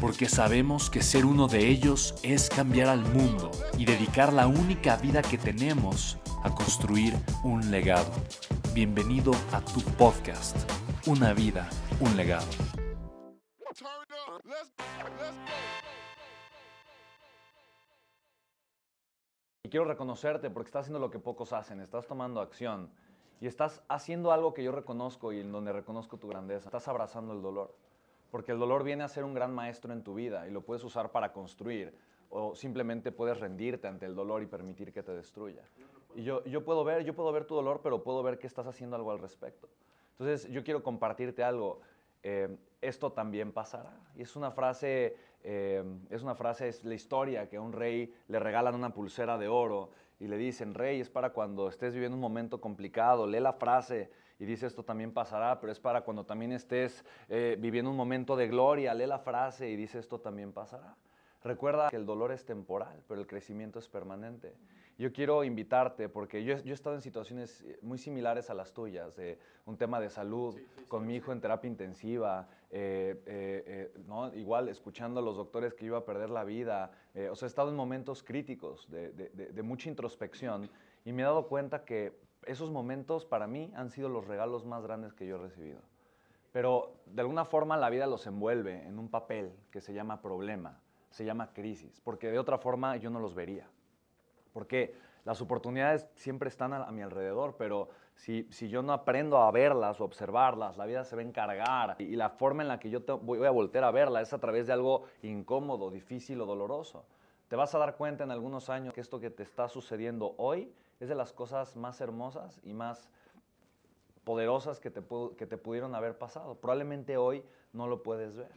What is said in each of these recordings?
porque sabemos que ser uno de ellos es cambiar al mundo y dedicar la única vida que tenemos a construir un legado. Bienvenido a tu podcast, Una vida, un legado. Y quiero reconocerte porque estás haciendo lo que pocos hacen, estás tomando acción y estás haciendo algo que yo reconozco y en donde reconozco tu grandeza. Estás abrazando el dolor. Porque el dolor viene a ser un gran maestro en tu vida y lo puedes usar para construir o simplemente puedes rendirte ante el dolor y permitir que te destruya. Y yo, yo puedo ver, yo puedo ver tu dolor, pero puedo ver que estás haciendo algo al respecto. Entonces, yo quiero compartirte algo. Eh, esto también pasará. Y es una frase, eh, es una frase, es la historia que a un rey le regalan una pulsera de oro y le dicen, rey, es para cuando estés viviendo un momento complicado, lee la frase y dice esto también pasará, pero es para cuando también estés eh, viviendo un momento de gloria, lee la frase y dice esto también pasará. Recuerda que el dolor es temporal, pero el crecimiento es permanente. Yo quiero invitarte, porque yo, yo he estado en situaciones muy similares a las tuyas, de un tema de salud, con mi hijo en terapia intensiva, eh, eh, ¿no? igual escuchando a los doctores que iba a perder la vida. o sea, he estado en momentos críticos de, de, de mucha introspección y me he dado cuenta que esos momentos para mí han sido los regalos más grandes que yo he recibido. Pero de alguna forma la vida los envuelve en un papel que se llama problema, se llama crisis, porque de otra forma yo no los vería. Porque las oportunidades siempre están a, mi alrededor, pero si, si, yo no aprendo a verlas o observarlas, la vida se va a encargar. Y, la forma en la que yo voy a volver a verla es a través de algo incómodo, difícil o doloroso. Te vas a dar cuenta en algunos años que esto que te está sucediendo hoy es de las cosas más hermosas y más poderosas que te, que te pudieron haber pasado. Probablemente hoy no lo puedes ver,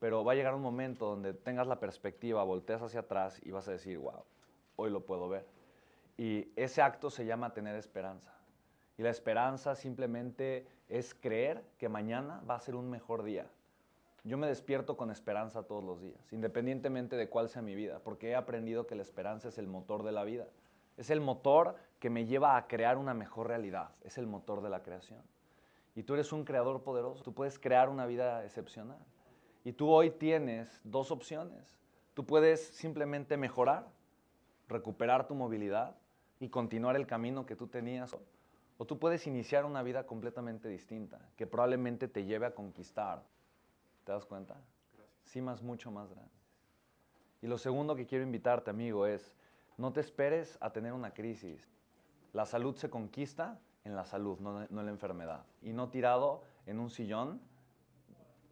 pero va a llegar un momento donde tengas la perspectiva, volteas hacia atrás y vas a decir, wow, hoy lo puedo ver. Y ese acto se llama tener esperanza. Y la esperanza simplemente es creer que mañana va a ser un mejor día. Yo me despierto con esperanza todos los días, independientemente de cuál sea mi vida, porque he aprendido que la esperanza es el motor de la vida. Es el motor que me lleva a crear una mejor realidad. Es el motor de la creación. Y tú eres un creador poderoso. Tú puedes crear una vida excepcional. Y tú hoy tienes dos opciones. Tú puedes simplemente mejorar, recuperar tu movilidad y continuar el camino que tú tenías. O tú puedes iniciar una vida completamente distinta, que probablemente te lleve a conquistar. ¿Te das cuenta? Sí, más mucho más grande. Y lo segundo que quiero invitarte, amigo, es no te esperes a tener una crisis. La salud se conquista en la salud, no, en la enfermedad. Y no tirado en un sillón,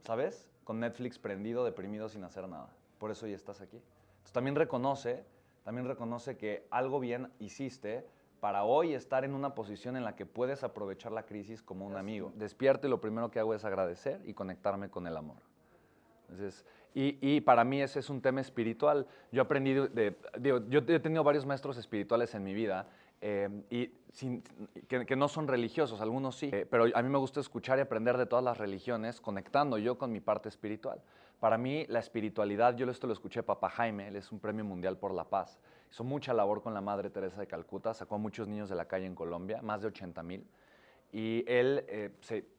¿sabes? Con Netflix prendido, deprimido, sin hacer nada. Por eso ya estás aquí. Entonces también reconoce, también reconoce que algo bien hiciste para hoy estar en una posición en la que puedes aprovechar la crisis como un amigo. Despierto y lo primero que hago es agradecer y conectarme con el amor. Entonces, y, para mí ese es un tema espiritual. Yo he aprendido, de, yo he tenido varios maestros espirituales en mi vida eh, y que, no son religiosos, algunos sí, eh, pero a mí me gusta escuchar y aprender de todas las religiones, conectando yo con mi parte espiritual. Para mí la espiritualidad, yo esto lo escuché a Papá Jaime, él es un premio mundial por la paz. Hizo mucha labor con la Madre Teresa de Calcuta, sacó a muchos niños de la calle en Colombia, más de 80 mil. Y él, eh,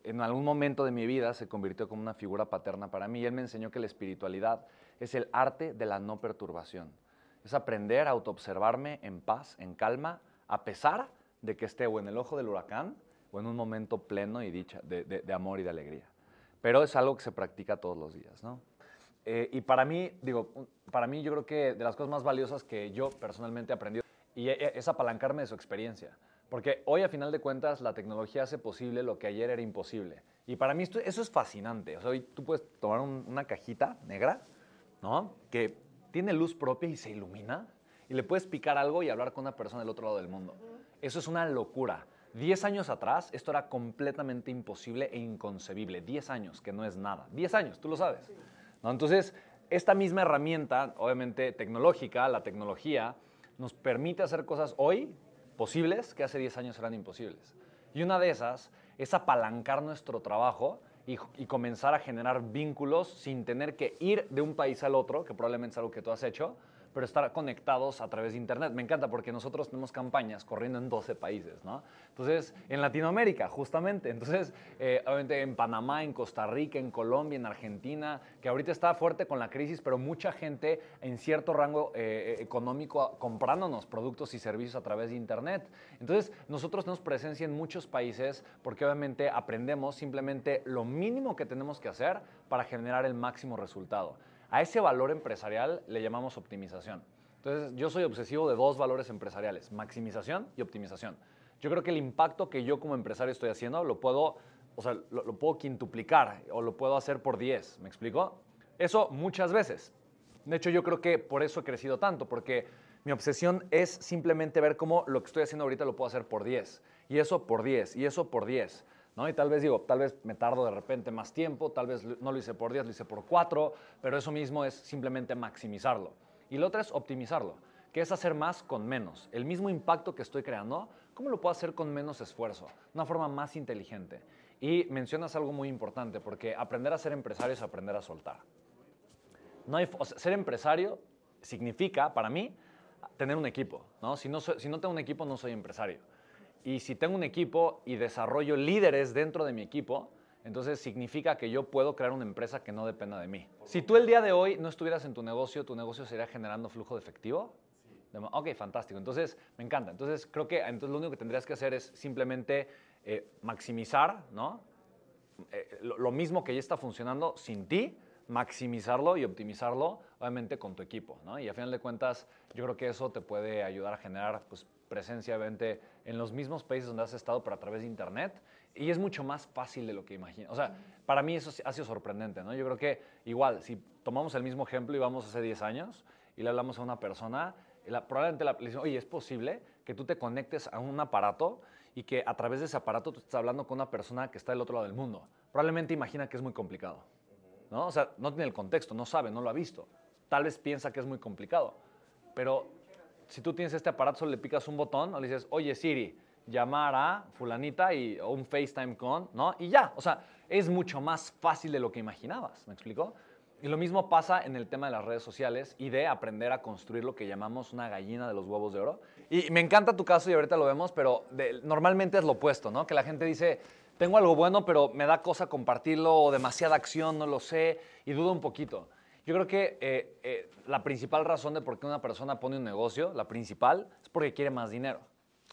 en algún momento de mi vida, se convirtió como una figura paterna para mí. Y él me enseñó que la espiritualidad es el arte de la no perturbación. Es aprender a autoobservarme en paz, en calma, a pesar de que esté o en el ojo del huracán o en un momento pleno y dicha, de, amor y de alegría. Pero es algo que se practica todos los días, ¿no? Eh, y para mí, digo, para mí yo creo que de las cosas más valiosas que yo personalmente he aprendido y e- e- es apalancarme de su experiencia. Porque hoy, a final de cuentas, la tecnología hace posible lo que ayer era imposible. Y para mí esto- eso es fascinante. O sea, hoy tú puedes tomar un- una cajita negra, ¿no? Que tiene luz propia y se ilumina. Y le puedes picar algo y hablar con una persona del otro lado del mundo. Eso es una locura. Diez años atrás, esto era completamente imposible e inconcebible. Diez años, que no es nada. Diez años, tú lo sabes. ¿no? Entonces, esta misma herramienta, obviamente tecnológica, la tecnología, nos permite hacer cosas hoy posibles que hace 10 años eran imposibles. Y una de esas es apalancar nuestro trabajo y, comenzar a generar vínculos sin tener que ir de un país al otro, que probablemente es algo que tú has hecho, pero estar conectados a través de Internet. Me encanta porque nosotros tenemos campañas corriendo en 12 países, ¿no? Entonces, en Latinoamérica, justamente. Entonces, eh, obviamente en Panamá, en Costa Rica, en Colombia, en Argentina, que ahorita está fuerte con la crisis, pero mucha gente en cierto rango eh, económico comprándonos productos y servicios a través de Internet. Entonces, nosotros tenemos presencia en muchos países porque obviamente aprendemos simplemente lo mínimo que tenemos que hacer para generar el máximo resultado. A ese valor empresarial le llamamos optimización. Entonces, yo soy obsesivo de dos valores empresariales, maximización y optimización. Yo creo que el impacto que yo como empresario estoy haciendo lo puedo, o sea, lo, puedo quintuplicar o lo puedo hacer por 10, ¿me explico? Eso muchas veces. De hecho, yo creo que por eso he crecido tanto, porque mi obsesión es simplemente ver cómo lo que estoy haciendo ahorita lo puedo hacer por 10, y eso por 10, y eso por 10. ¿No? Y tal vez digo, tal vez me tardo de repente más tiempo, tal vez no lo hice por 10, lo hice por 4, pero eso mismo es simplemente maximizarlo. Y lo otro es optimizarlo, que es hacer más con menos. El mismo impacto que estoy creando, ¿cómo lo puedo hacer con menos esfuerzo? Una forma más inteligente. Y mencionas algo muy importante, porque aprender a ser empresario es aprender a soltar. No hay, ser empresario significa, para mí, tener un equipo. ¿no? Si, no si no tengo un equipo, no soy empresario. Y si tengo un equipo y desarrollo líderes dentro de mi equipo, entonces significa que yo puedo crear una empresa que no dependa de mí. Si tú el día de hoy no estuvieras en tu negocio, ¿tu negocio sería generando flujo de efectivo? Mo- Ok, fantástico. Entonces, me encanta. Entonces, creo que entonces lo único que tendrías que hacer es simplemente eh, maximizar, ¿no? eh, lo, lo mismo que ya está funcionando sin ti, maximizarlo y optimizarlo, obviamente con tu equipo, ¿no? Y a final de cuentas, yo creo que eso te puede ayudar a generar pues, presencia, en los mismos países donde has estado, pero a través de Internet. Y es mucho más fácil de lo que imaginas. O sea, para mí eso ha sido sorprendente, ¿no? Yo creo que igual, si tomamos el mismo ejemplo y vamos hace 10 años y le hablamos a una persona, probablemente la, le decimos, oye, ¿es posible que tú te conectes a un aparato y que a través de ese aparato tú estés hablando con una persona que está del otro lado del mundo? Probablemente imagina que es muy complicado. ¿no? O sea, no tiene el contexto, no sabe, no lo ha visto. Tal vez piensa que es muy complicado. Pero si tú tienes este aparato, solo le picas un botón o le dices, oye Siri, llamar a fulanita y, o un FaceTime con, ¿no? Y ya, o sea, es mucho más fácil de lo que imaginabas, ¿me explico? Y lo mismo pasa en el tema de las redes sociales y de aprender a construir lo que llamamos una gallina de los huevos de oro. Y me encanta tu caso y ahorita lo vemos, pero normalmente es lo opuesto, ¿no? Que la gente dice, tengo algo bueno, pero me da cosa compartirlo o demasiada acción, no lo sé, y dudo un poquito. Yo creo que eh, eh, la principal razón de por qué una persona pone un negocio, la principal, es porque quiere más dinero.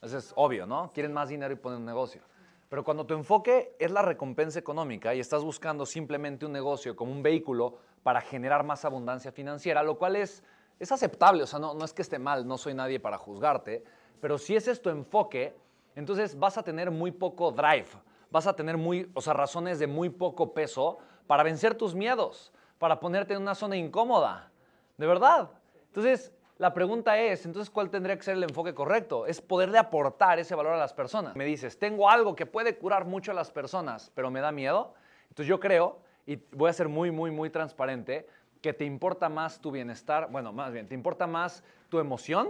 Eso es obvio, ¿no? Quieren más dinero y ponen un negocio. Pero cuando tu enfoque es la recompensa económica y estás buscando simplemente un negocio como un vehículo para generar más abundancia financiera, lo cual es, es aceptable, o sea, no, no es que esté mal, no soy nadie para juzgarte, pero si ese es tu enfoque, entonces vas a tener muy poco drive, vas a tener muy, o sea, razones de muy poco peso para vencer tus miedos, para ponerte en una zona incómoda, de verdad. Entonces, la pregunta es, entonces, ¿cuál tendría que ser el enfoque correcto? Es poderle aportar ese valor a las personas. Me dices, tengo algo que puede curar mucho a las personas, pero me da miedo. Entonces yo creo, y voy a ser muy, muy, muy transparente, que te importa más tu bienestar, bueno, más bien, te importa más tu emoción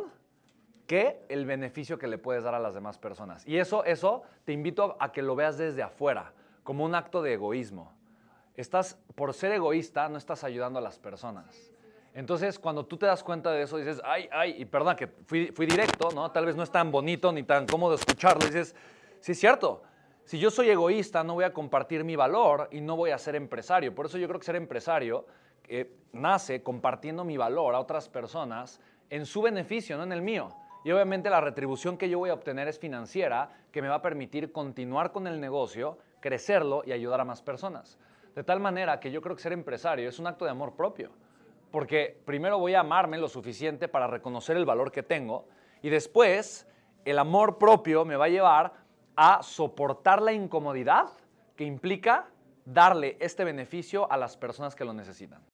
que el beneficio que le puedes dar a las demás personas. Y eso, eso te invito a que lo veas desde afuera, como un acto de egoísmo. Estás, por ser egoísta, no estás ayudando a las personas. Entonces, cuando tú te das cuenta de eso, dices, ay, ay, y perdón que fui, fui directo, ¿no? Tal vez no es tan bonito ni tan cómodo escucharlo. Dices, sí es cierto. Si yo soy egoísta, no voy a compartir mi valor y no voy a ser empresario. Por eso yo creo que ser empresario eh, nace compartiendo mi valor a otras personas en su beneficio, no en el mío. Y obviamente la retribución que yo voy a obtener es financiera, que me va a permitir continuar con el negocio, crecerlo y ayudar a más personas. De tal manera que yo creo que ser empresario es un acto de amor propio. Porque primero voy a amarme lo suficiente para reconocer el valor que tengo y después el amor propio me va a llevar a soportar la incomodidad que implica darle este beneficio a las personas que lo necesitan.